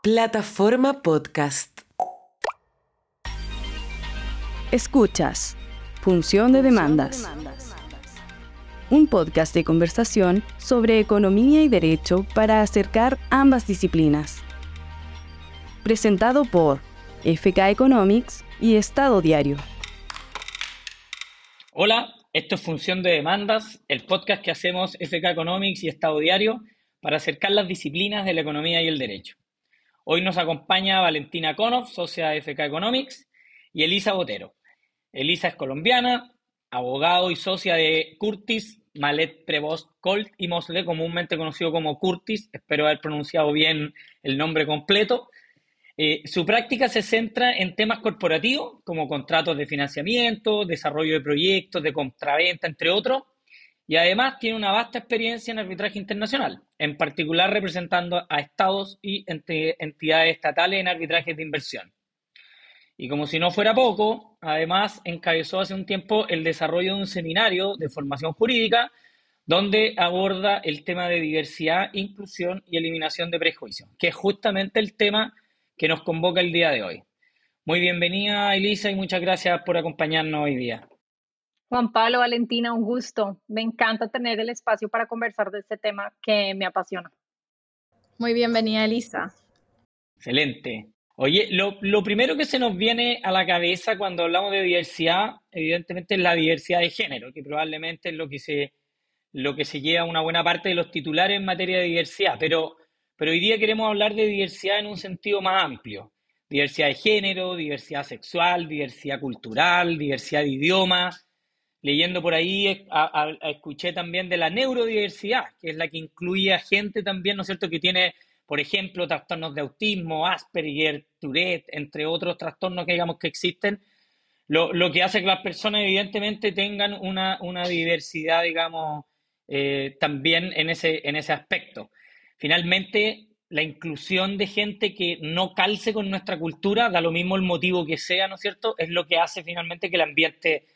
Plataforma Podcast. Escuchas. Función de demandas. Un podcast de conversación sobre economía y derecho para acercar ambas disciplinas. Presentado por FK Economics y Estado Diario. Hola, esto es Función de Demandas, el podcast que hacemos FK Economics y Estado Diario para acercar las disciplinas de la economía y el derecho. Hoy nos acompaña Valentina Konov, socia de FK Economics, y Elisa Botero. Elisa es colombiana, abogado y socia de Curtis, Malet Prevost, Colt y Mosley, comúnmente conocido como Curtis, espero haber pronunciado bien el nombre completo. Eh, su práctica se centra en temas corporativos, como contratos de financiamiento, desarrollo de proyectos, de compraventa, entre otros, y además tiene una vasta experiencia en arbitraje internacional, en particular representando a estados y entidades estatales en arbitrajes de inversión. Y como si no fuera poco, además encabezó hace un tiempo el desarrollo de un seminario de formación jurídica donde aborda el tema de diversidad, inclusión y eliminación de prejuicios, que es justamente el tema que nos convoca el día de hoy. Muy bienvenida, Elisa, y muchas gracias por acompañarnos hoy día. Juan Pablo, Valentina, un gusto. Me encanta tener el espacio para conversar de este tema que me apasiona. Muy bienvenida, Elisa. Excelente. Oye, lo, lo, primero que se nos viene a la cabeza cuando hablamos de diversidad, evidentemente, es la diversidad de género, que probablemente es lo que se, lo que se lleva una buena parte de los titulares en materia de diversidad. Pero pero hoy día queremos hablar de diversidad en un sentido más amplio. Diversidad de género, diversidad sexual, diversidad cultural, diversidad de idiomas. Leyendo por ahí, escuché también de la neurodiversidad, que es la que incluye a gente también, ¿no es cierto?, que tiene, por ejemplo, trastornos de autismo, Asperger, Tourette, entre otros trastornos que digamos que existen, lo, que hace que las personas evidentemente tengan una, diversidad, digamos, eh, también en ese, en ese aspecto. Finalmente, la inclusión de gente que no calce con nuestra cultura, da lo mismo el motivo que sea, ¿no es cierto?, es lo que hace finalmente que el ambiente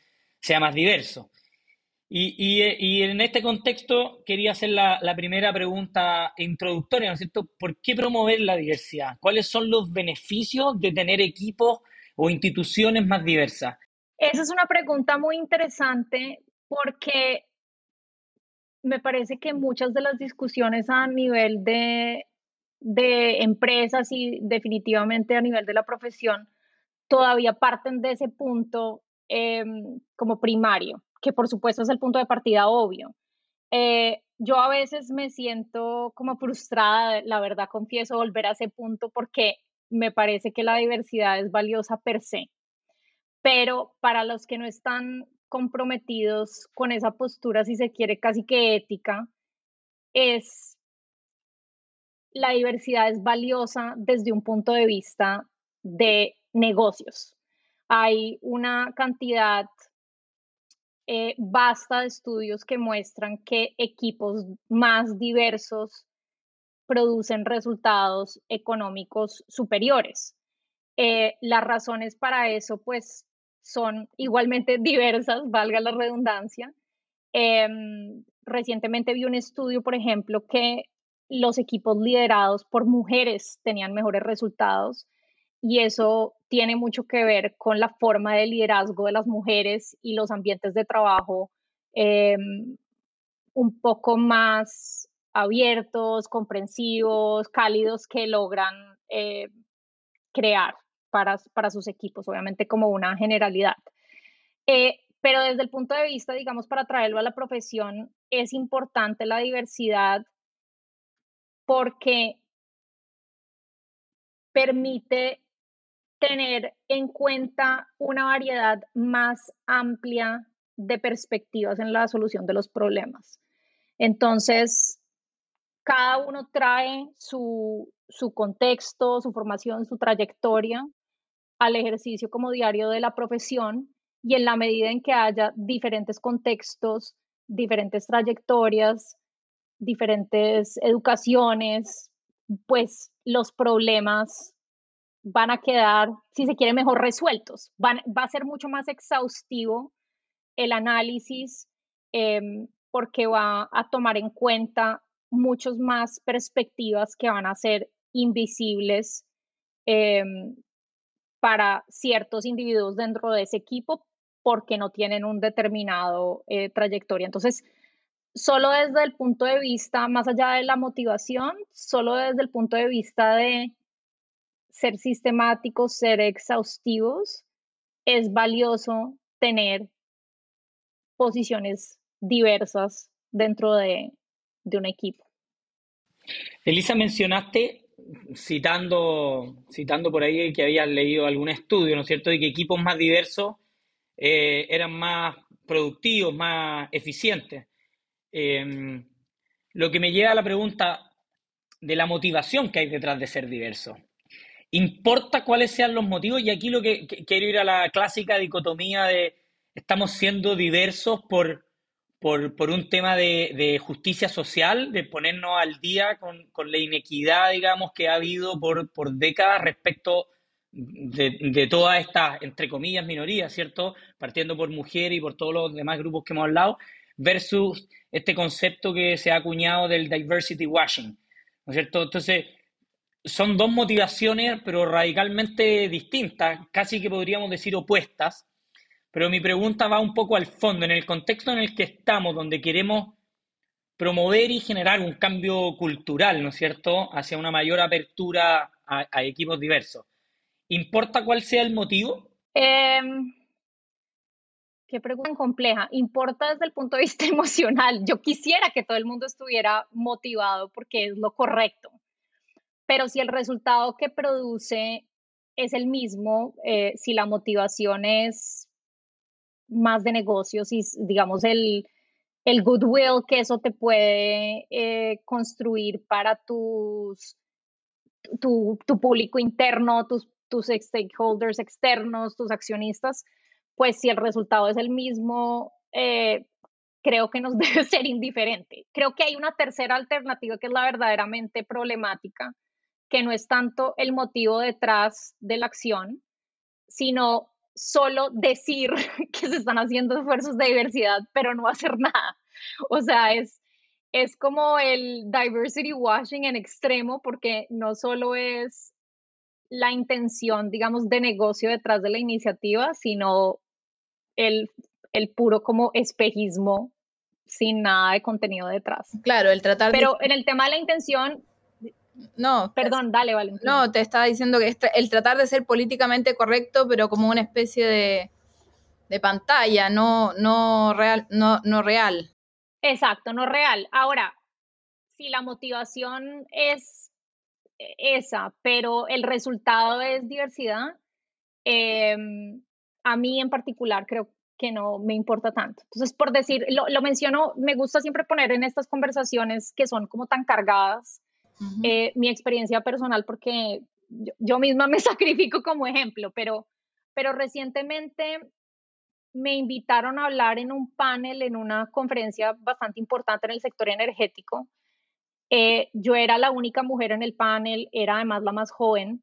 sea más diverso. Y, en este contexto quería hacer la, primera pregunta introductoria, ¿no es cierto? ¿Por qué promover la diversidad? ¿Cuáles son los beneficios de tener equipos o instituciones más diversas? Esa es una pregunta muy interesante porque me parece que muchas de las discusiones a nivel de, empresas y definitivamente a nivel de la profesión todavía parten de ese punto em, como primario, que por supuesto es el punto de partida obvio. Eh, yo a veces me siento como frustrada, la verdad confieso, volver a ese punto porque me parece que la diversidad es valiosa per se. Pero para los que no están comprometidos con esa postura, si se quiere, casi que ética, es la diversidad es valiosa desde un punto de vista de negocios. Hay una cantidad eh, vasta de estudios que muestran que equipos más diversos producen resultados económicos superiores. Eh, las razones para eso, pues, son igualmente diversas, valga la redundancia. Em, recientemente vi un estudio, por ejemplo, que los equipos liderados por mujeres tenían mejores resultados y eso tiene mucho que ver con la forma de liderazgo de las mujeres y los ambientes de trabajo em, un poco más abiertos, comprensivos, cálidos que logran eh, crear para, sus equipos, obviamente como una generalidad. Eh, pero desde el punto de vista, digamos, para traerlo a la profesión, es importante la diversidad porque permite tener en cuenta una variedad más amplia de perspectivas en la solución de los problemas. Entonces, cada uno trae su, su contexto, su formación, su trayectoria al ejercicio como diario de la profesión y en la medida en que haya diferentes contextos, diferentes trayectorias, diferentes educaciones, pues los problemas van a quedar, si se quiere, mejor resueltos. va a ser mucho más exhaustivo el análisis em, porque va a tomar en cuenta muchas más perspectivas que van a ser invisibles em, para ciertos individuos dentro de ese equipo porque no tienen un determinado eh, trayectoria. Entonces, solo desde el punto de vista, más allá de la motivación, solo desde el punto de vista de ser sistemáticos, ser exhaustivos, es valioso tener posiciones diversas dentro de, un equipo. Elisa, mencionaste, citando, citando por ahí que habías leído algún estudio, ¿no es cierto?, de que equipos más diversos eh, eran más productivos, más eficientes. Em, lo que me lleva a la pregunta de la motivación que hay detrás de ser diverso. ¿Importa cuáles sean los motivos? Y aquí lo que, quiero ir a la clásica dicotomía de estamos siendo diversos por, por, un tema de, justicia social, de ponernos al día con, la inequidad, digamos, que ha habido por, por décadas respecto de, de, todas estas, entre comillas, minorías, ¿cierto? Partiendo por mujeres y por todos los demás grupos que hemos hablado, versus este concepto que se ha acuñado del diversity washing, ¿no es cierto? Entonces, son dos motivaciones, pero radicalmente distintas, casi que podríamos decir opuestas. Pero mi pregunta va un poco al fondo, en el contexto en el que estamos, donde queremos promover y generar un cambio cultural, ¿no es cierto?, hacia una mayor apertura a, equipos diversos. ¿Importa cuál sea el motivo? Em, qué pregunta compleja. Importa desde el punto de vista emocional. Yo quisiera que todo el mundo estuviera motivado porque es lo correcto pero si el resultado que produce es el mismo, eh, si la motivación es más de negocios y digamos el, el goodwill que eso te puede eh, construir para tus, tu, tu público interno, tus, tus stakeholders externos, tus accionistas, pues si el resultado es el mismo, eh, creo que nos debe ser indiferente. Creo que hay una tercera alternativa que es la verdaderamente problemática, que no es tanto el motivo detrás de la acción, sino solo decir que se están haciendo esfuerzos de diversidad, pero no hacer nada. O sea, es, es como el diversity washing en extremo, porque no solo es la intención, digamos, de negocio detrás de la iniciativa, sino el, el puro como espejismo sin nada de contenido detrás. Claro, el tratar Pero en el tema de la intención, no. Perdón, dale, Valentín. No, te estaba diciendo que el tratar de ser políticamente correcto, pero como una especie de, de pantalla, no, no, real, no, no real. Exacto, no real. Ahora, si la motivación es esa, pero el resultado es diversidad, em, a mí en particular creo que no me importa tanto. Entonces, por decir, lo, lo menciono, me gusta siempre poner en estas conversaciones que son como tan cargadas, eh, mi experiencia personal porque yo, misma me sacrifico como ejemplo, pero, pero recientemente me invitaron a hablar en un panel, en una conferencia bastante importante en el sector energético. Eh, yo era la única mujer en el panel, era además la más joven,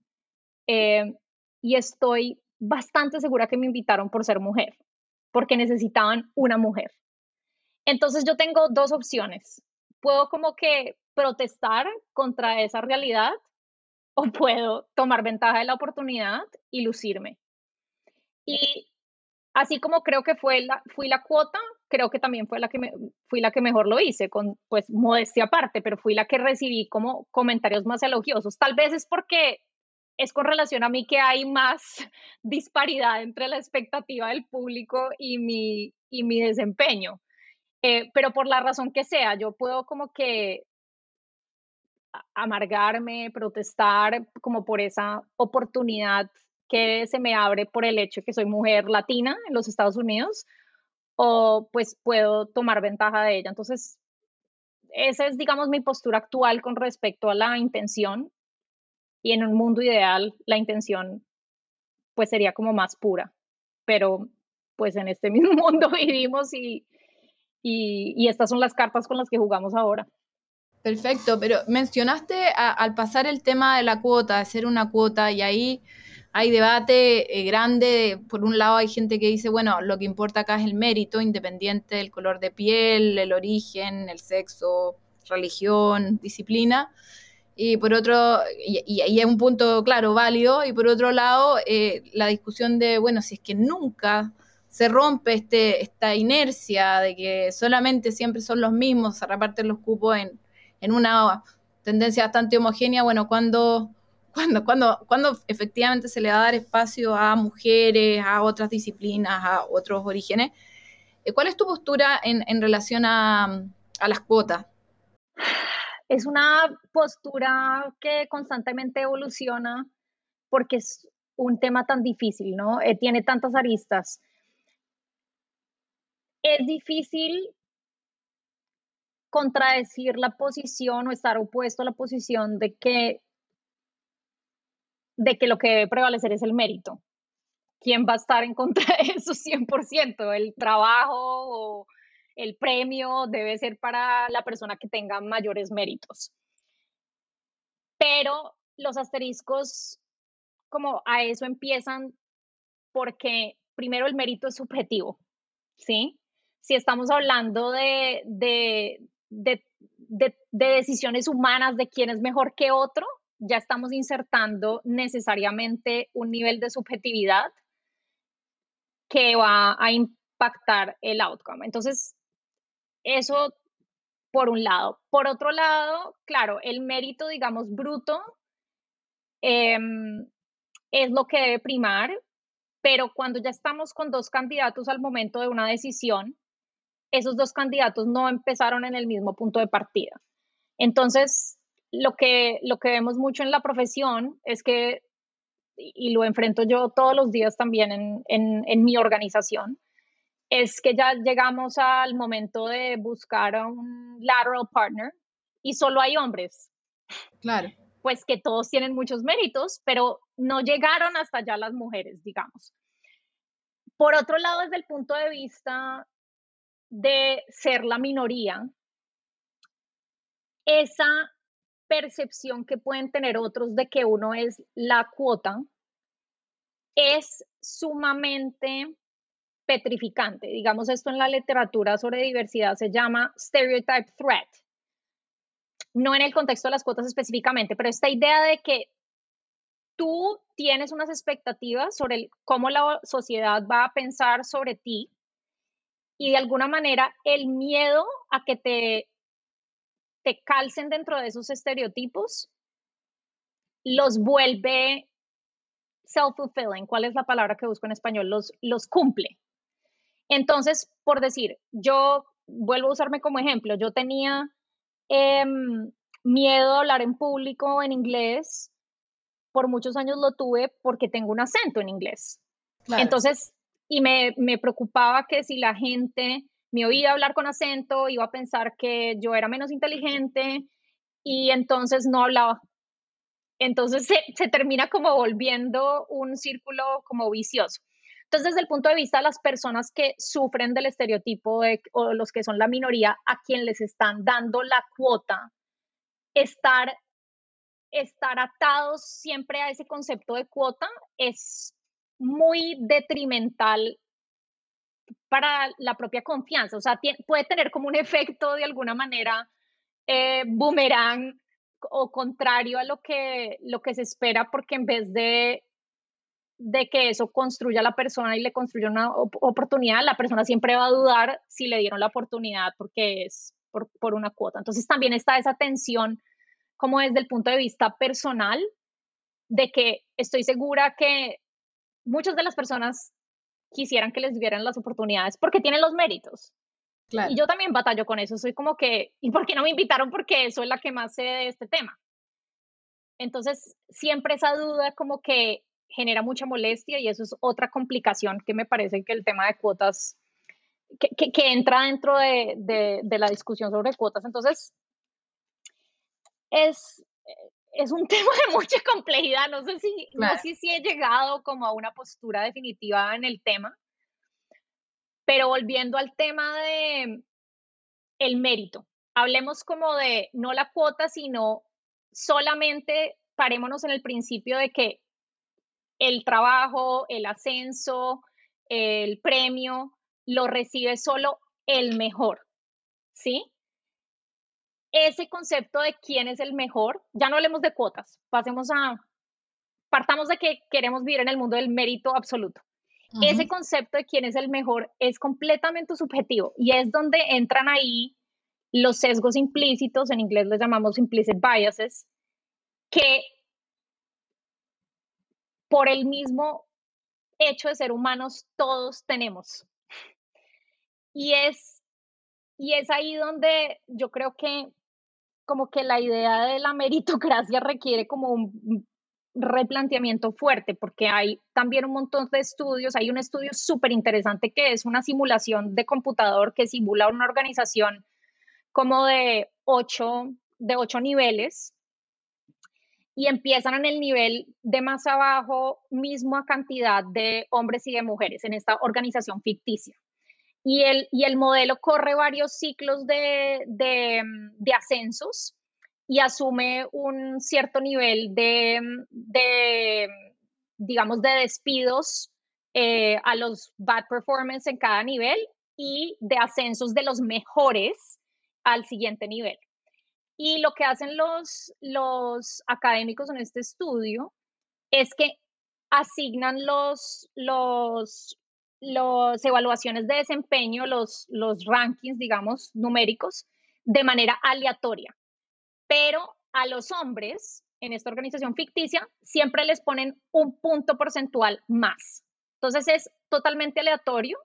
eh, y estoy bastante segura que me invitaron por ser mujer, porque necesitaban una mujer. Entonces yo tengo dos opciones. Puedo como que protestar contra esa realidad o puedo tomar ventaja de la oportunidad y lucirme. Y así como creo que fue la, fui la cuota, creo que también fue la que me, fui la que mejor lo hice, con pues modestia aparte, pero fui la que recibí como comentarios más elogiosos. Tal vez es porque es con relación a mí que hay más disparidad entre la expectativa del público y mi, y mi desempeño. Eh, pero por la razón que sea, yo puedo como que amargarme, protestar como por esa oportunidad que se me abre por el hecho de que soy mujer latina en los Estados Unidos, o pues puedo tomar ventaja de ella. Entonces, esa es, digamos, mi postura actual con respecto a la intención. Y en un mundo ideal, la intención pues sería como más pura. Pero pues en este mismo mundo vivimos y, y estas son las cartas con las que jugamos ahora. Perfecto, pero mencionaste al pasar el tema de la cuota, hacer una cuota, y ahí hay debate eh, grande. Por un lado hay gente que dice, bueno, lo que importa acá es el mérito, independiente del color de piel, el origen, el sexo, religión, disciplina. y por otro, y ahí es un punto, claro, válido, y por otro lado, eh, la discusión de, bueno, si es que nunca se rompe este, esta inercia de que solamente siempre son los mismos, se reparten los cupos en, en una tendencia bastante homogénea, bueno, cuando, cuando, cuando, cuando efectivamente se le va a dar espacio a mujeres, a otras disciplinas, a otros orígenes. Eh, ¿Cuál es tu postura en, en relación a, a las cuotas? Es una postura que constantemente evoluciona porque es un tema tan difícil, ¿no? Eh, tiene tantas aristas. Es difícil contradecir la posición o estar opuesto a la posición de que, de que lo que debe prevalecer es el mérito. ¿Quién va a estar en contra de eso 100%? ¿El trabajo o el premio debe ser para la persona que tenga mayores méritos. Pero los asteriscos, como a eso empiezan porque primero el mérito es subjetivo, ¿sí? Si estamos hablando de, de, de, de decisiones humanas de quién es mejor que otro, ya estamos insertando necesariamente un nivel de subjetividad que va a impactar el outcome. Entonces, eso por un lado. Por otro lado, claro, el mérito, digamos, bruto em, es lo que debe primar, pero cuando ya estamos con dos candidatos al momento de una decisión, esos dos candidatos no empezaron en el mismo punto de partida. Entonces, lo que, lo que vemos mucho en la profesión es que, y lo enfrento yo todos los días también en, en mi organización, es que ya llegamos al momento de buscar a un lateral partner y solo hay hombres. Claro. Pues que todos tienen muchos méritos, pero no llegaron hasta allá las mujeres, digamos. Por otro lado, desde el punto de vista de ser la minoría, esa percepción que pueden tener otros de que uno es la cuota es sumamente petrificante. Digamos, esto en la literatura sobre diversidad se llama stereotype threat. No en el contexto de las cuotas específicamente, pero esta idea de que tú tienes unas expectativas sobre cómo la sociedad va a pensar sobre ti y de alguna manera el miedo a que te, te calcen dentro de esos estereotipos los vuelve self-fulfilling. ¿Cuál es la palabra que busco en español? Los, los cumple. Entonces, por decir, yo vuelvo a usarme como ejemplo, yo tenía em, miedo a hablar en público en inglés, por muchos años lo tuve porque tengo un acento en inglés. Entonces, y me, me preocupaba que si la gente me oía hablar con acento, iba a pensar que yo era menos inteligente y entonces no hablaba. Entonces se, se, termina como volviendo un círculo como vicioso. Entonces, desde el punto de vista de las personas que sufren del estereotipo o los que son la minoría, a quien les están dando la cuota, estar, estar atados siempre a ese concepto de cuota es muy detrimental para la propia confianza. O sea, puede tener como un efecto de alguna manera eh, boomerang o contrario a lo que, lo que se espera, porque en vez de de que eso construya a la persona y le construya una oportunidad, la persona siempre va a dudar si le dieron la oportunidad porque es por, una cuota. Entonces también está esa tensión como desde el punto de vista personal de que estoy segura que muchas de las personas quisieran que les dieran las oportunidades porque tienen los méritos. Y yo también batallo con eso, soy como que, ¿y por qué no me invitaron? Porque es la que más sé de este tema. Entonces, siempre esa duda como que genera mucha molestia y eso es otra complicación que me parece que el tema de cuotas, que, que, entra dentro de, de, la discusión sobre cuotas. Entonces, es, es un tema de mucha complejidad. No sé si, no sé si he llegado como a una postura definitiva en el tema, pero volviendo al tema de el mérito, hablemos como de no la cuota, sino solamente parémonos en el principio de que el trabajo, el ascenso, el premio, lo recibe solo el mejor, ¿sí? Ese concepto de quién es el mejor, ya no hablemos de cuotas, pasemos a, partamos de que queremos vivir en el mundo del mérito absoluto. Ese concepto de quién es el mejor es completamente subjetivo y es donde entran ahí los sesgos implícitos, en inglés les llamamos implicit biases, que por el mismo hecho de ser humanos todos tenemos. Y es, y es ahí donde yo creo que como que la idea de la meritocracia requiere como un replanteamiento fuerte, porque hay también un montón de estudios, hay un estudio súper interesante que es una simulación de computador que simula una organización como de ocho, de ocho niveles y empiezan en el nivel de más abajo, misma cantidad de hombres y de mujeres en esta organización ficticia. Y el, y el modelo corre varios ciclos de, de, de ascensos y asume un cierto nivel de, de digamos, de despidos eh, a los bad performance en cada nivel y de ascensos de los mejores al siguiente nivel. Y lo que hacen los, los académicos en este estudio es que asignan los, los, los evaluaciones de desempeño, los, los rankings, digamos, numéricos, de manera aleatoria pero a los hombres en esta organización ficticia siempre les ponen un punto porcentual más. Entonces es totalmente aleatorio,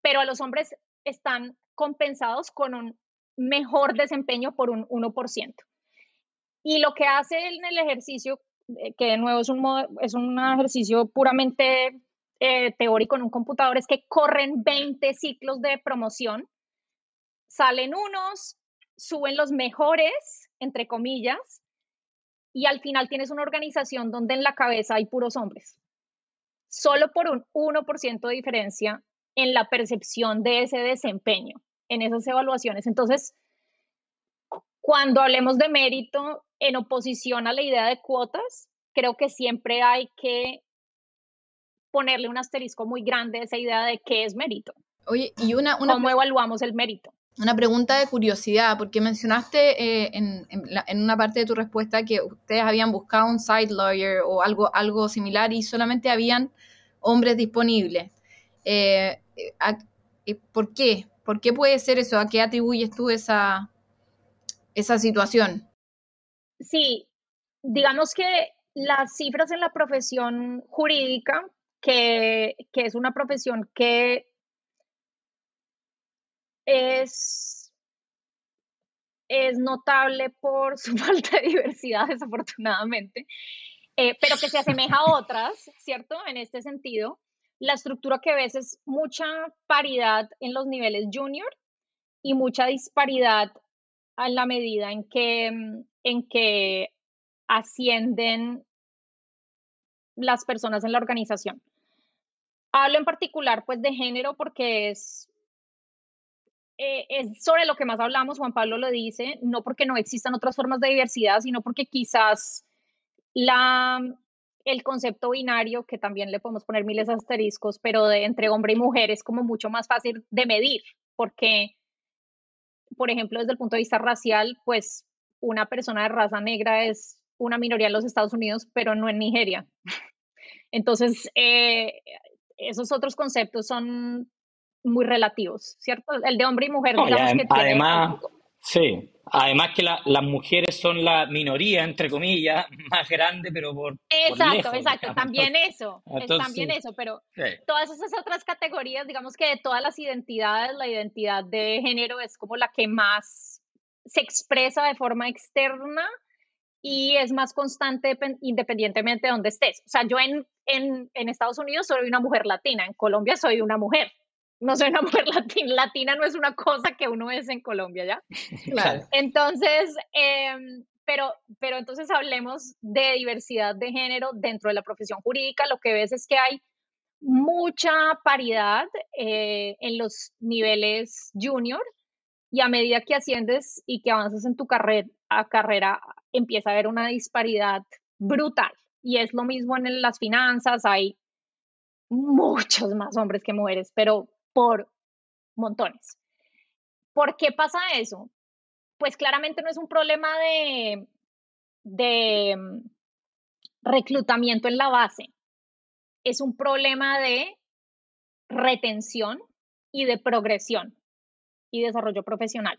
pero a los hombres están compensados con un mejor desempeño por un 1%. Y lo que hace en el ejercicio, eh, que de nuevo es un, es un ejercicio puramente eh, teórico en un computador, es que corren 20 ciclos de promoción, salen unos, suben los mejores entre comillas, y al final tienes una organización donde en la cabeza hay puros hombres. Solo por un 1% de diferencia en la percepción de ese desempeño, en esas evaluaciones. Entonces, cuando hablemos de mérito en oposición a la idea de cuotas, creo que siempre hay que ponerle un asterisco muy grande a esa idea de qué es mérito. Oye, y una, una ¿Cómo evaluamos el mérito? Una pregunta de curiosidad, porque mencionaste eh, en, una parte de tu respuesta que ustedes habían buscado un side lawyer o algo, algo similar y solamente habían hombres disponibles. Eh, eh, ¿Por qué? ¿Por qué puede ser eso? ¿A qué atribuyes tú esa, esa situación? Sí, digamos que las cifras en la profesión jurídica, que, es una profesión que es, es notable por su falta de diversidad, desafortunadamente, eh, pero que se asemeja a otras, ¿cierto? En este sentido, la estructura que ves es mucha paridad en los niveles junior y mucha disparidad en la medida en que, en que ascienden las personas en la organización. Hablo en particular pues de género porque es eh, es sobre lo que más hablamos, Juan Pablo lo dice, no porque no existan otras formas de diversidad, sino porque quizás la, el concepto binario, que también le podemos poner miles de asteriscos, pero de entre hombre y mujer es como mucho más fácil de medir, porque, por ejemplo, desde el punto de vista racial, pues una persona de raza negra es una minoría en los Estados Unidos, pero no en Nigeria. Entonces, eh, esos otros conceptos son muy relativos, ¿cierto? El de hombre y mujer, digamos que Además, sí, además que las mujeres son la minoría, entre comillas, más grande, pero por. Exacto, exacto, también eso, también eso, pero todas esas otras categorías, digamos que de todas las identidades, la identidad de género es como la que más se expresa de forma externa y es más constante independientemente de donde estés. O sea, yo en, en, en Estados Unidos soy una mujer latina, en Colombia soy una mujer no soy una mujer latina, latina no es una cosa que uno es en Colombia, ¿ya? Claro. Entonces, em, pero, pero entonces hablemos de diversidad de género dentro de la profesión jurídica. Lo que ves es que hay mucha paridad eh, en los niveles junior y a medida que asciendes y que avanzas en tu carrera, carrera empieza a haber una disparidad brutal. Y es lo mismo en las finanzas, hay muchos más hombres que mujeres, pero por montones. ¿Por qué pasa eso? pues claramente no es un problema de, de mm, reclutamiento en la base, es un problema de retención y de progresión y desarrollo profesional.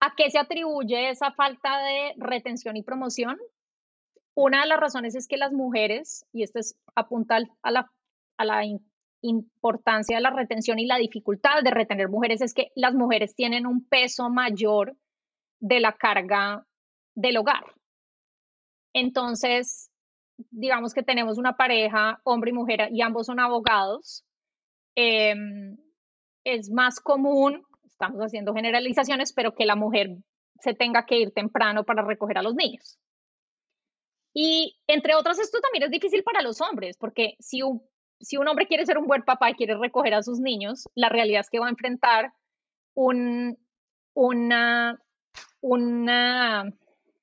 ¿A qué se atribuye esa falta de retención y promoción? Una de las razones es que las mujeres, y esto es apunta a la, a la importancia de la retención y la dificultad de retener mujeres, es que las mujeres tienen un peso mayor de la carga del hogar. Entonces, digamos que tenemos una pareja, hombre y mujer, y ambos son abogados, em, es más común, estamos haciendo generalizaciones, pero que la mujer se tenga que ir temprano para recoger a los niños. Y entre otras, esto también es difícil para los hombres, porque si un, si un hombre quiere ser un buen papá y quiere recoger a sus niños, la realidad es que va a enfrentar un, una una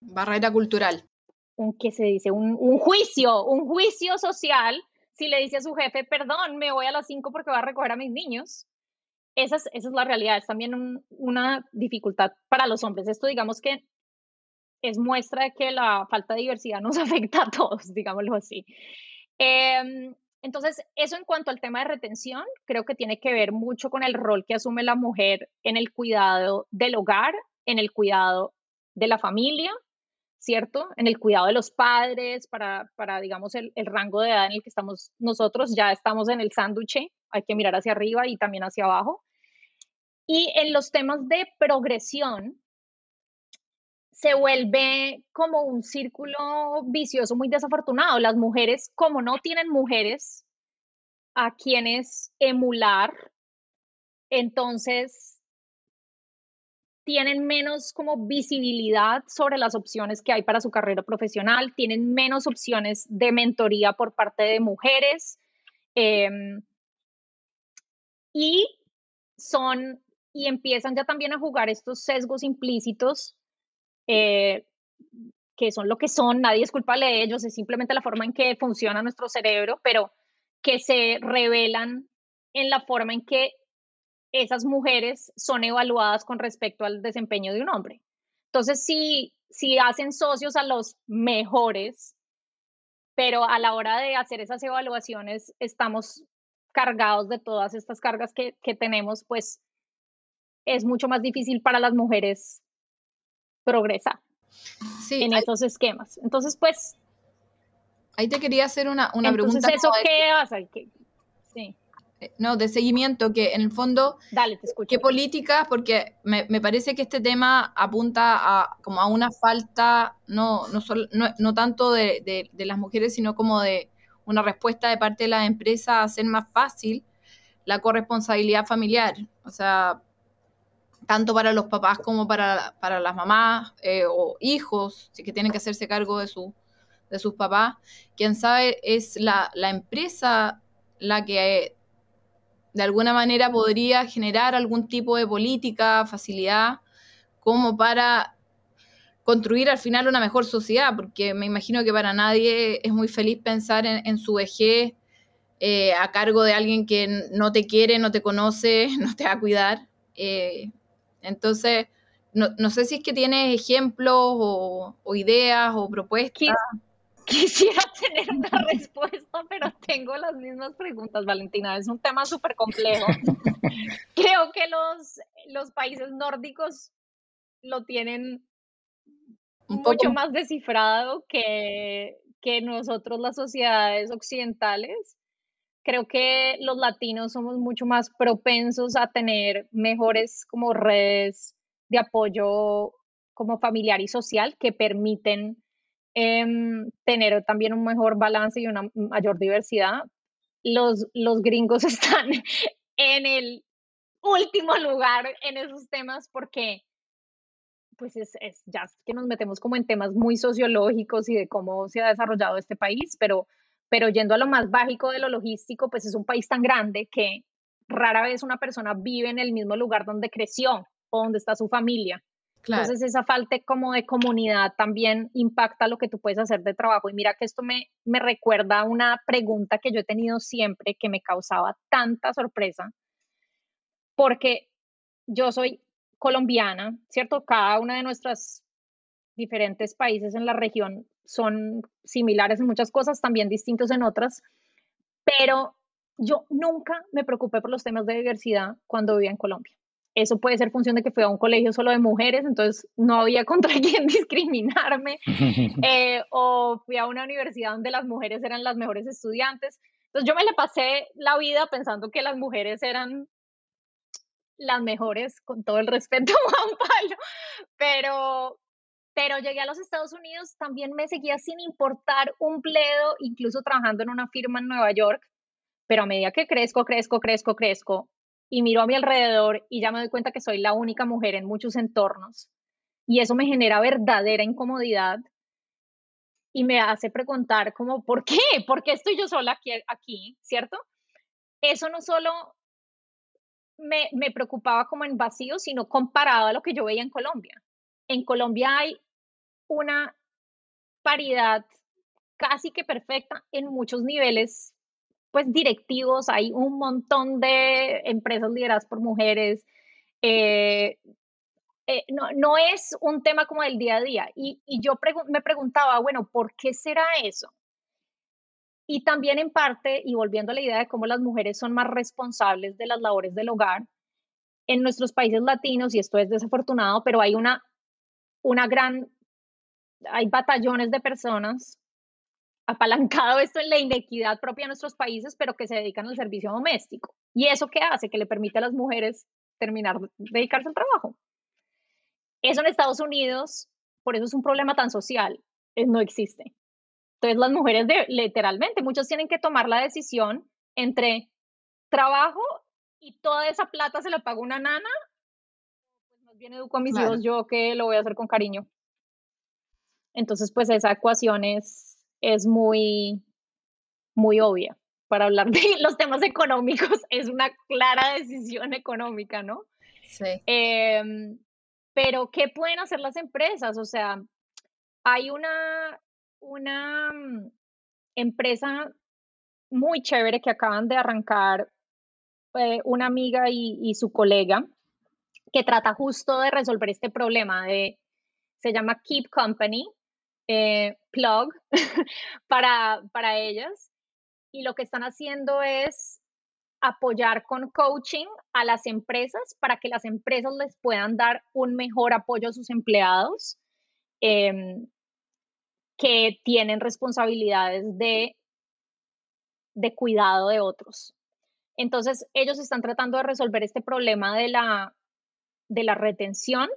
barrera cultural. Un, ¿qué se dice? Un, juicio, un juicio social si le dice a su jefe, perdón, me voy a las 5 porque voy a recoger a mis niños. Esa es, la realidad, es también una dificultad para los hombres. Esto digamos que es muestra de que la falta de diversidad nos afecta a todos, digámoslo así. Em, entonces, eso en cuanto al tema de retención, creo que tiene que ver mucho con el rol que asume la mujer en el cuidado del hogar, en el cuidado de la familia, ¿cierto? En el cuidado de los padres, para, para digamos, el, el, rango de edad en el que estamos nosotros, ya estamos en el sándwich, hay que mirar hacia arriba y también hacia abajo. Y en los temas de progresión, se vuelve como un círculo vicioso muy desafortunado. Las mujeres, como no tienen mujeres a quienes emular, entonces tienen menos como visibilidad sobre las opciones que hay para su carrera profesional, tienen menos opciones de mentoría por parte de mujeres em, y son y empiezan ya también a jugar estos sesgos implícitos eh, que son lo que son, nadie es culpable de ellos, es simplemente la forma en que funciona nuestro cerebro, pero que se revelan en la forma en que esas mujeres son evaluadas con respecto al desempeño de un hombre. Entonces, si, si hacen socios a los mejores, pero a la hora de hacer esas evaluaciones estamos cargados de todas estas cargas que, tenemos, pues es mucho más difícil para las mujeres progresar en esos esquemas. Entonces, pues... Ahí te quería hacer una, una entonces, pregunta. ¿Eso qué hace? Sí. Eh, no, de seguimiento, que en el fondo, Dale, te escucho. ¿qué políticas? Porque me, parece que este tema apunta a, como a una falta, no, no, no, tanto de, las mujeres, sino como de una respuesta de parte de las empresas a hacer más fácil la corresponsabilidad familiar. O sea, tanto para los papás como para, para las mamás eh, o hijos que tienen que hacerse cargo de, su, de sus papás. Quien sabe es la, la empresa la que de alguna manera podría generar algún tipo de política, facilidad, como para construir al final una mejor sociedad, porque me imagino que para nadie es muy feliz pensar en, su vejez eh, a cargo de alguien que no te quiere, no te conoce, no te va a cuidar. Eh, entonces, no, no, sé si es que tienes ejemplos o, o ideas o propuestas. Quisiera tener una respuesta, pero tengo las mismas preguntas, Valentina. Es un tema súper complejo. Creo que los, los países nórdicos lo tienen mucho más descifrado que, que nosotros, las sociedades occidentales. Creo que los latinos somos mucho más propensos a tener mejores como redes de apoyo como familiar y social que permiten Em, tener también un mejor balance y una mayor diversidad. Los, los gringos están en el último lugar en esos temas porque pues es, es, ya que nos metemos como en temas muy sociológicos y de cómo se ha desarrollado este país, pero, pero yendo a lo más básico de lo logístico, pues es un país tan grande que rara vez una persona vive en el mismo lugar donde creció o donde está su familia. Entonces esa falta como de comunidad también impacta lo que tú puedes hacer de trabajo. Y mira que esto me, me recuerda a una pregunta que yo he tenido siempre que me causaba tanta sorpresa, porque yo soy colombiana, ¿cierto? Cada una de nuestras diferentes países en la región son similares en muchas cosas, también distintos en otras, pero yo nunca me preocupé por los temas de diversidad cuando vivía en Colombia. Eso puede ser función de que fui a un colegio solo de mujeres, entonces no había contra quién discriminarme, eh, o fui a una universidad donde las mujeres eran las mejores estudiantes. Entonces yo me le pasé la vida pensando que las mujeres eran las mejores, con todo el respeto Juan Pablo, pero, pero llegué a los Estados Unidos, también me seguía sin importar un bledo, incluso trabajando en una firma en Nueva York, pero a medida que crezco, crezco, crezco, crezco, y miro a mi alrededor y ya me doy cuenta que soy la única mujer en muchos entornos, y eso me genera verdadera incomodidad y me hace preguntar como, ¿por qué? ¿Por qué estoy yo sola aquí, aquí cierto? Eso no solo me, me preocupaba como en vacío, sino comparado a lo que yo veía en Colombia. En Colombia hay una paridad casi que perfecta en muchos niveles, pues directivos, hay un montón de empresas lideradas por mujeres. Eh, eh, no, no, es un tema como del día a día. Y, y yo me preguntaba, bueno, ¿por qué será eso? Y también en parte, y volviendo a la idea de cómo las mujeres son más responsables de las labores del hogar, en nuestros países latinos, y esto es desafortunado, pero hay una, una gran, hay batallones de personas apalancado esto en la inequidad propia de nuestros países, pero que se dedican al servicio doméstico. ¿Y eso qué hace? Que le permite a las mujeres terminar de dedicarse al trabajo. Eso en Estados Unidos, por eso es un problema tan social, no existe. Entonces las mujeres de, literalmente, muchos tienen que tomar la decisión entre trabajo y toda esa plata se la pago una nana, pues más bien educo a mis hijos yo que lo voy a hacer con cariño. Entonces, pues esa ecuación es, es muy, muy obvia. Para hablar de los temas económicos, es una clara decisión económica, ¿no? Sí. Em, pero, ¿qué pueden hacer las empresas? O sea, hay una, una mm, empresa muy chévere que acaban de arrancar eh, una amiga y, su colega que trata justo de resolver este problema de, se llama Keep Company, eh, Plug, para, para ellas. Y lo que están haciendo es apoyar con coaching a las empresas para que las empresas les puedan dar un mejor apoyo a sus empleados em, que tienen responsabilidades de, de cuidado de otros. Entonces, ellos están tratando de resolver este problema de la, de la retención,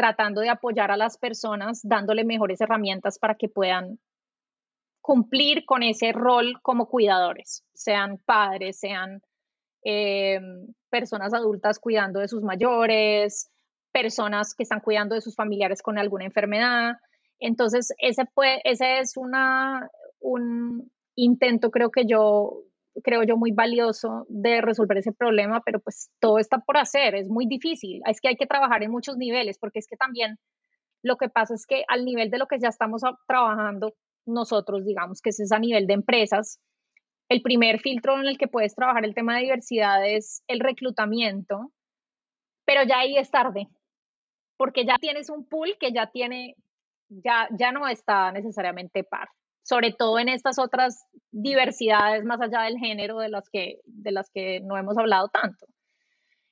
tratando de apoyar a las personas, dándole mejores herramientas para que puedan cumplir con ese rol como cuidadores, sean padres, sean eh, personas adultas cuidando de sus mayores, personas que están cuidando de sus familiares con alguna enfermedad. Entonces, ese, puede, ese es una, un intento, creo que yo, creo yo, muy valioso de resolver ese problema, pero pues todo está por hacer, es muy difícil. Es que hay que trabajar en muchos niveles, porque es que también lo que pasa es que al nivel de lo que ya estamos trabajando nosotros, digamos que es a nivel de empresas, el primer filtro en el que puedes trabajar el tema de diversidad es el reclutamiento, pero ya ahí es tarde, porque ya tienes un pool que ya tiene, ya, ya no está necesariamente par sobre todo en estas otras diversidades más allá del género de las que, de las que no hemos hablado tanto.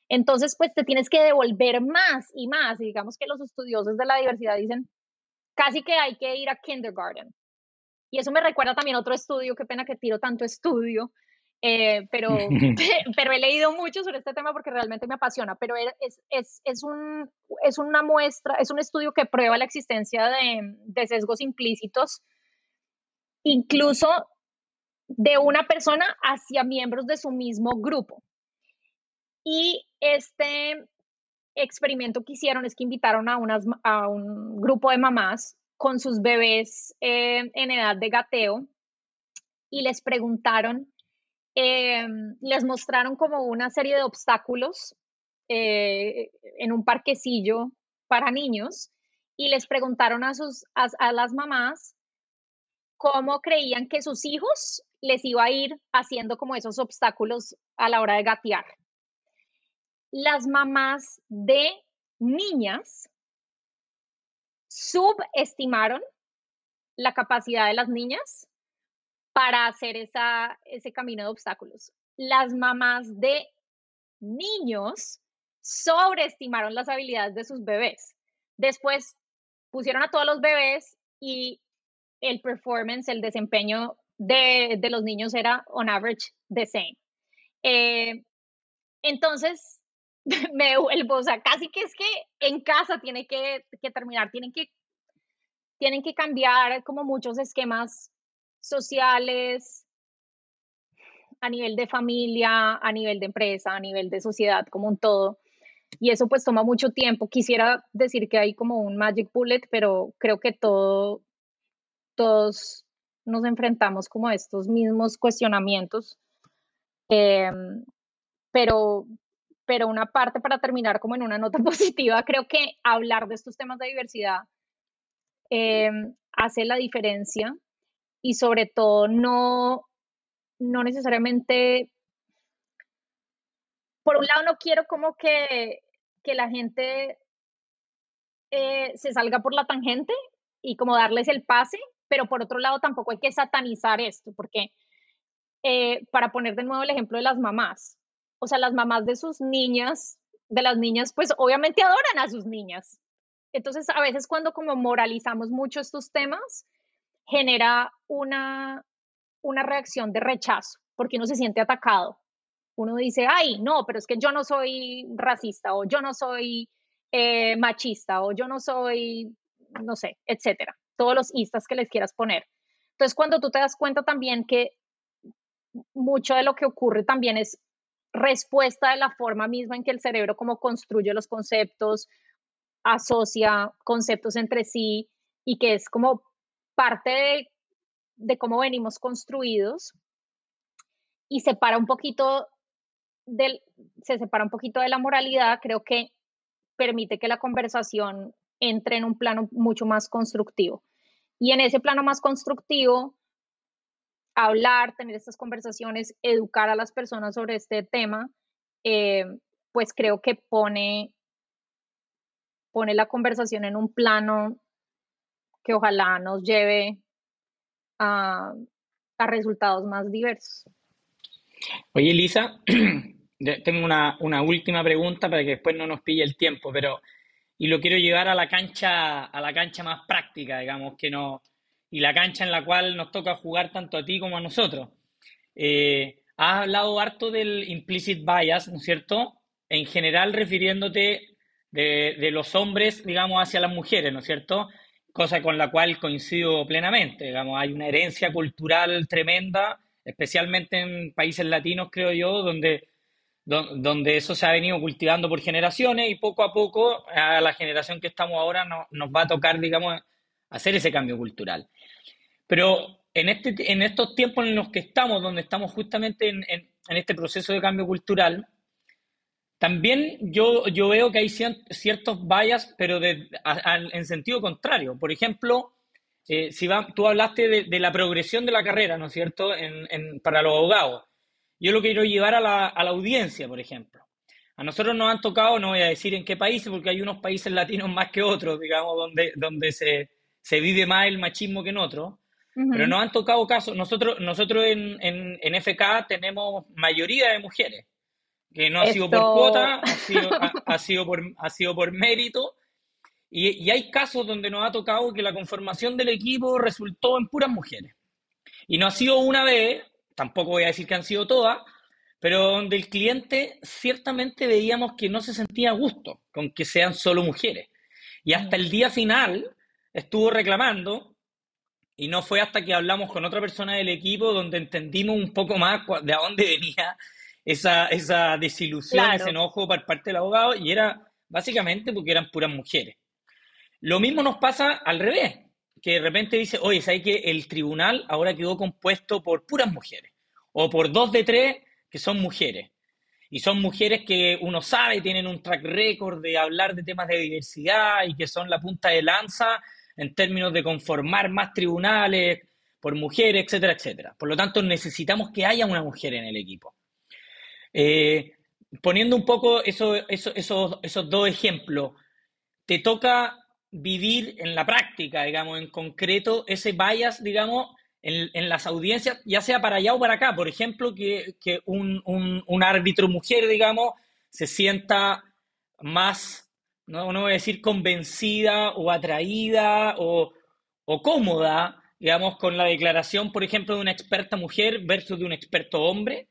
Entonces, pues te tienes que devolver más y más. Y digamos que los estudiosos de la diversidad dicen, casi que hay que ir a kindergarten. Y eso me recuerda también otro estudio, qué pena que tiro tanto estudio, eh, pero, pero he leído mucho sobre este tema porque realmente me apasiona, pero es, es, es, un, es una muestra, es un estudio que prueba la existencia de, de sesgos implícitos incluso de una persona hacia miembros de su mismo grupo. Y este experimento que hicieron es que invitaron a, unas, a un grupo de mamás con sus bebés eh, en edad de gateo y les preguntaron, eh, les mostraron como una serie de obstáculos eh, en un parquecillo para niños y les preguntaron a, sus, a las mamás cómo creían que sus hijos les iba a ir haciendo como esos obstáculos a la hora de gatear. Las mamás de niñas subestimaron la capacidad de las niñas para hacer esa, ese camino de obstáculos. Las mamás de niños sobreestimaron las habilidades de sus bebés. Después pusieron a todos los bebés y el performance, el desempeño de, los niños era on average the same. Eh, entonces, me vuelvo, o sea, casi que es que en casa tiene que, terminar, tienen que, tienen que cambiar como muchos esquemas sociales a nivel de familia, a nivel de empresa, a nivel de sociedad como un todo. Y eso pues toma mucho tiempo. Quisiera decir que hay como un magic bullet, pero creo que todo, todos nos enfrentamos como a estos mismos cuestionamientos. Em, pero, pero una parte para terminar como en una nota positiva, creo que hablar de estos temas de diversidad em, hace la diferencia y sobre todo no, no necesariamente, por un lado no quiero como que, que la gente eh, se salga por la tangente y como darles el pase, pero por otro lado tampoco hay que satanizar esto, porque eh, para poner de nuevo el ejemplo de las mamás, o sea, las mamás de sus niñas, de las niñas, pues obviamente adoran a sus niñas. Entonces, a veces cuando como moralizamos mucho estos temas, genera una, una reacción de rechazo, porque uno se siente atacado. Uno dice, ay, no, pero es que yo no soy racista, o yo no soy eh, machista, o yo no soy, no sé, etcétera. Todos los istas que les quieras poner. Entonces, cuando tú te das cuenta también que mucho de lo que ocurre también es respuesta de la forma misma en que el cerebro como construye los conceptos, asocia conceptos entre sí y que es como parte de, cómo venimos construidos y separa un poquito del, se separa un poquito de la moralidad, creo que permite que la conversación entre en un plano mucho más constructivo. Y en ese plano más constructivo, hablar, tener estas conversaciones, educar a las personas sobre este tema, eh, pues creo que pone, pone la conversación en un plano que ojalá nos lleve a, resultados más diversos. Oye, Elisa, tengo una, una, última pregunta para que después no nos pille el tiempo, pero y lo quiero llevar a la cancha, a la cancha más práctica, digamos, que no, y la cancha en la cual nos toca jugar tanto a ti como a nosotros. Eh, has hablado harto del implicit bias, ¿no es cierto? En general refiriéndote de, los hombres, digamos, hacia las mujeres, ¿no es cierto? Cosa con la cual coincido plenamente, digamos, hay una herencia cultural tremenda, especialmente en países latinos, creo yo, donde, donde eso se ha venido cultivando por generaciones y poco a poco a la generación que estamos ahora nos va a tocar, digamos, hacer ese cambio cultural. Pero en, este, en estos tiempos en los que estamos, donde estamos justamente en, este proceso de cambio cultural, también yo, yo veo que hay ciertos bias, pero en sentido contrario. Por ejemplo, eh, si va, tú hablaste de, la progresión de la carrera, ¿no es cierto?, para los abogados. Yo lo quiero llevar a la, a la audiencia, por ejemplo. A nosotros nos han tocado, no voy a decir en qué países, porque hay unos países latinos más que otros, digamos, donde, donde se, se vive más el machismo que en otros, pero nos han tocado casos, nosotros, nosotros en, en, FK tenemos mayoría de mujeres, que no ha sido por cuota, ha sido, ha, sido, por, ha sido por mérito, y, y, hay casos donde nos ha tocado que la conformación del equipo resultó en puras mujeres. Y no ha sido una vez, tampoco voy a decir que han sido todas, pero donde el cliente ciertamente veíamos que no se sentía a gusto con que sean solo mujeres. Y hasta el día final, estuvo reclamando y no fue hasta que hablamos con otra persona del equipo donde entendimos un poco más de a dónde venía esa, esa desilusión, ese enojo por parte del abogado y era básicamente porque eran puras mujeres. Lo mismo nos pasa al revés, que de repente dice, oye, ¿sabes que el tribunal ahora quedó compuesto por puras mujeres? O por dos de tres que son mujeres. Y son mujeres que uno sabe tienen un track record de hablar de temas de diversidad y que son la punta de lanza en términos de conformar más tribunales por mujeres, etcétera, etcétera. Por lo tanto, necesitamos que haya una mujer en el equipo. Eh, poniendo un poco esos dos ejemplos, te toca vivir en la práctica, digamos, en concreto, ese bias, digamos, en, las audiencias, ya sea para allá o para acá. Por ejemplo, que, un, árbitro mujer, digamos, se sienta más, no, no voy a decir convencida o atraída o, cómoda, digamos, con la declaración, por ejemplo, de una experta mujer versus de un experto hombre.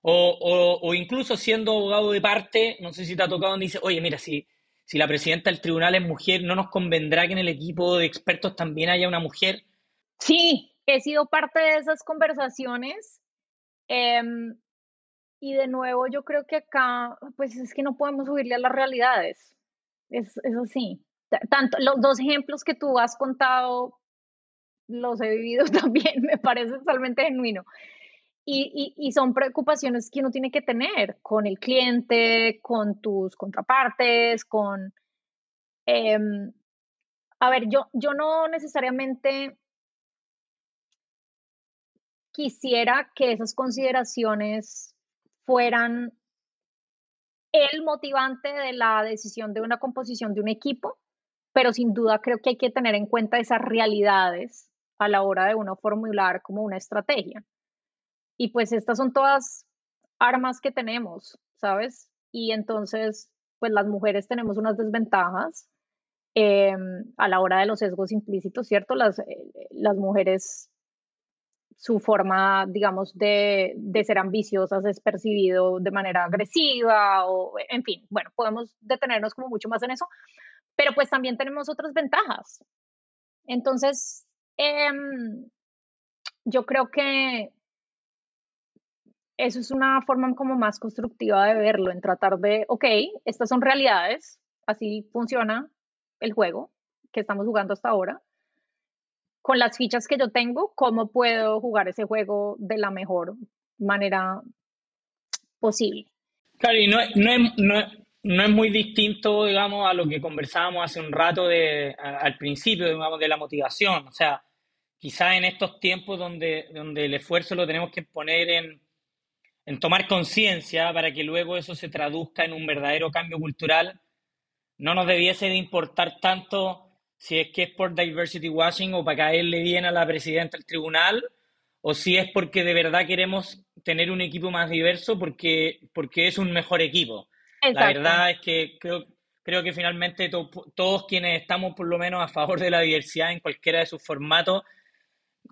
O, o, incluso siendo abogado de parte, no sé si te ha tocado donde dice, oye, mira, si, si la presidenta del tribunal es mujer, ¿no nos convendrá que en el equipo de expertos también haya una mujer? Sí, he sido parte de esas conversaciones. Em, y de nuevo, yo creo que acá, pues es que no podemos huirle a las realidades. Es, es así. Tanto, los dos ejemplos que tú has contado, los he vivido también, me parece totalmente genuino. Y, son preocupaciones que uno tiene que tener con el cliente, con tus contrapartes, con... Em, a ver, yo, yo no necesariamente quisiera que esas consideraciones fueran el motivante de la decisión de una composición de un equipo, pero sin duda creo que hay que tener en cuenta esas realidades a la hora de uno formular como una estrategia. Y pues estas son todas armas que tenemos, ¿sabes? Y entonces, pues las mujeres tenemos unas desventajas em, a la hora de los sesgos implícitos, ¿cierto? Las, eh, las mujeres su forma, digamos, de, ser ambiciosas es percibido de manera agresiva o, en fin, bueno, podemos detenernos como mucho más en eso, pero pues también tenemos otras ventajas. Entonces, em, yo creo que eso es una forma como más constructiva de verlo, en tratar de, ok, estas son realidades, así funciona el juego que estamos jugando hasta ahora con las fichas que yo tengo, cómo puedo jugar ese juego de la mejor manera posible. Claro, y no, no, no, no es muy distinto, digamos, a lo que conversábamos hace un rato de, al principio, digamos, de la motivación. O sea, quizás en estos tiempos donde, donde el esfuerzo lo tenemos que poner en, en tomar conciencia para que luego eso se traduzca en un verdadero cambio cultural, no nos debiese de importar tanto si es que es por diversity washing o para caerle bien a la presidenta del tribunal, o si es porque de verdad queremos tener un equipo más diverso porque, porque es un mejor equipo. La verdad es que creo, creo que finalmente todos quienes estamos por lo menos a favor de la diversidad en cualquiera de sus formatos,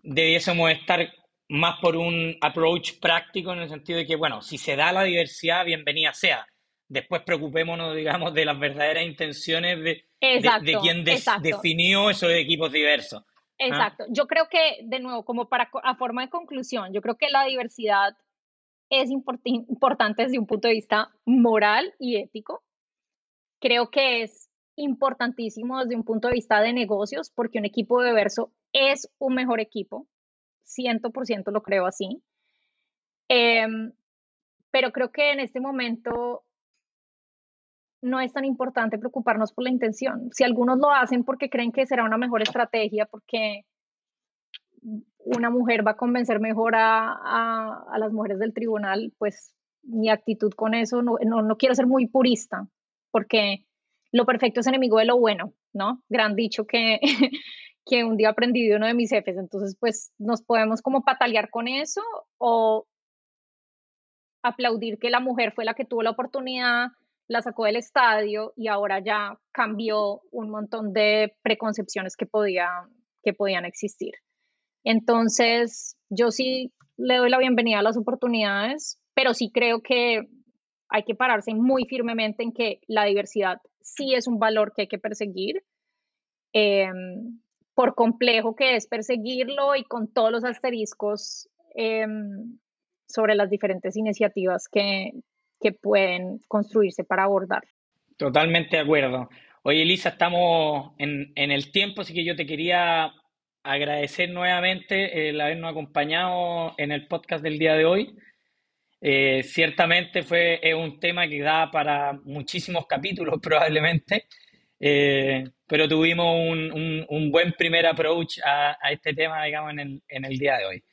debiésemos estar más por un approach práctico en el sentido de que, bueno, si se da la diversidad, bienvenida sea. Después preocupémonos, digamos, de las verdaderas intenciones de, de, quien definió esos equipos diversos. ¿ah? Exacto. Yo creo que, de nuevo, como para a forma de conclusión, yo creo que la diversidad es importante desde un punto de vista moral y ético. Creo que es importantísimo desde un punto de vista de negocios, porque un equipo diverso es un mejor equipo. 100% lo creo así. Em, pero creo que en este momento no es tan importante preocuparnos por la intención. Si algunos lo hacen porque creen que será una mejor estrategia, porque una mujer va a convencer mejor a, las mujeres del tribunal, pues mi actitud con eso, no, no, quiero ser muy purista, porque lo perfecto es enemigo de lo bueno, ¿no? Gran dicho que, que un día aprendí de uno de mis jefes. Entonces, pues nos podemos como patalear con eso o aplaudir que la mujer fue la que tuvo la oportunidad la sacó del estadio y ahora ya cambió un montón de preconcepciones que, podía, que podían existir. Entonces, yo sí le doy la bienvenida a las oportunidades, pero sí creo que hay que pararse muy firmemente en que la diversidad sí es un valor que hay que perseguir, em, por complejo que es perseguirlo y con todos los asteriscos em, sobre las diferentes iniciativas que, que pueden construirse para abordar. Totalmente de acuerdo. Oye, Elisa, estamos en, el tiempo, así que yo te quería agradecer nuevamente el habernos acompañado en el podcast del día de hoy. Eh, ciertamente fue un tema que da para muchísimos capítulos probablemente, eh, pero tuvimos un, buen primer approach a, este tema, digamos, en el, en el día de hoy.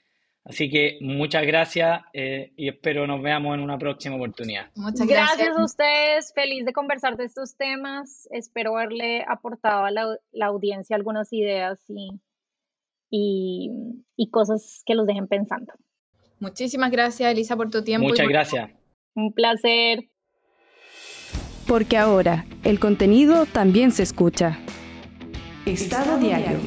Así que muchas gracias eh, y espero nos veamos en una próxima oportunidad. Muchas gracias. gracias a ustedes, feliz de conversar de estos temas. Espero haberle aportado a la, audiencia algunas ideas y, y, y, cosas que los dejen pensando. Muchísimas gracias, Elisa, por tu tiempo. Muchas gracias. Un placer. Porque ahora el contenido también se escucha. Estado diario.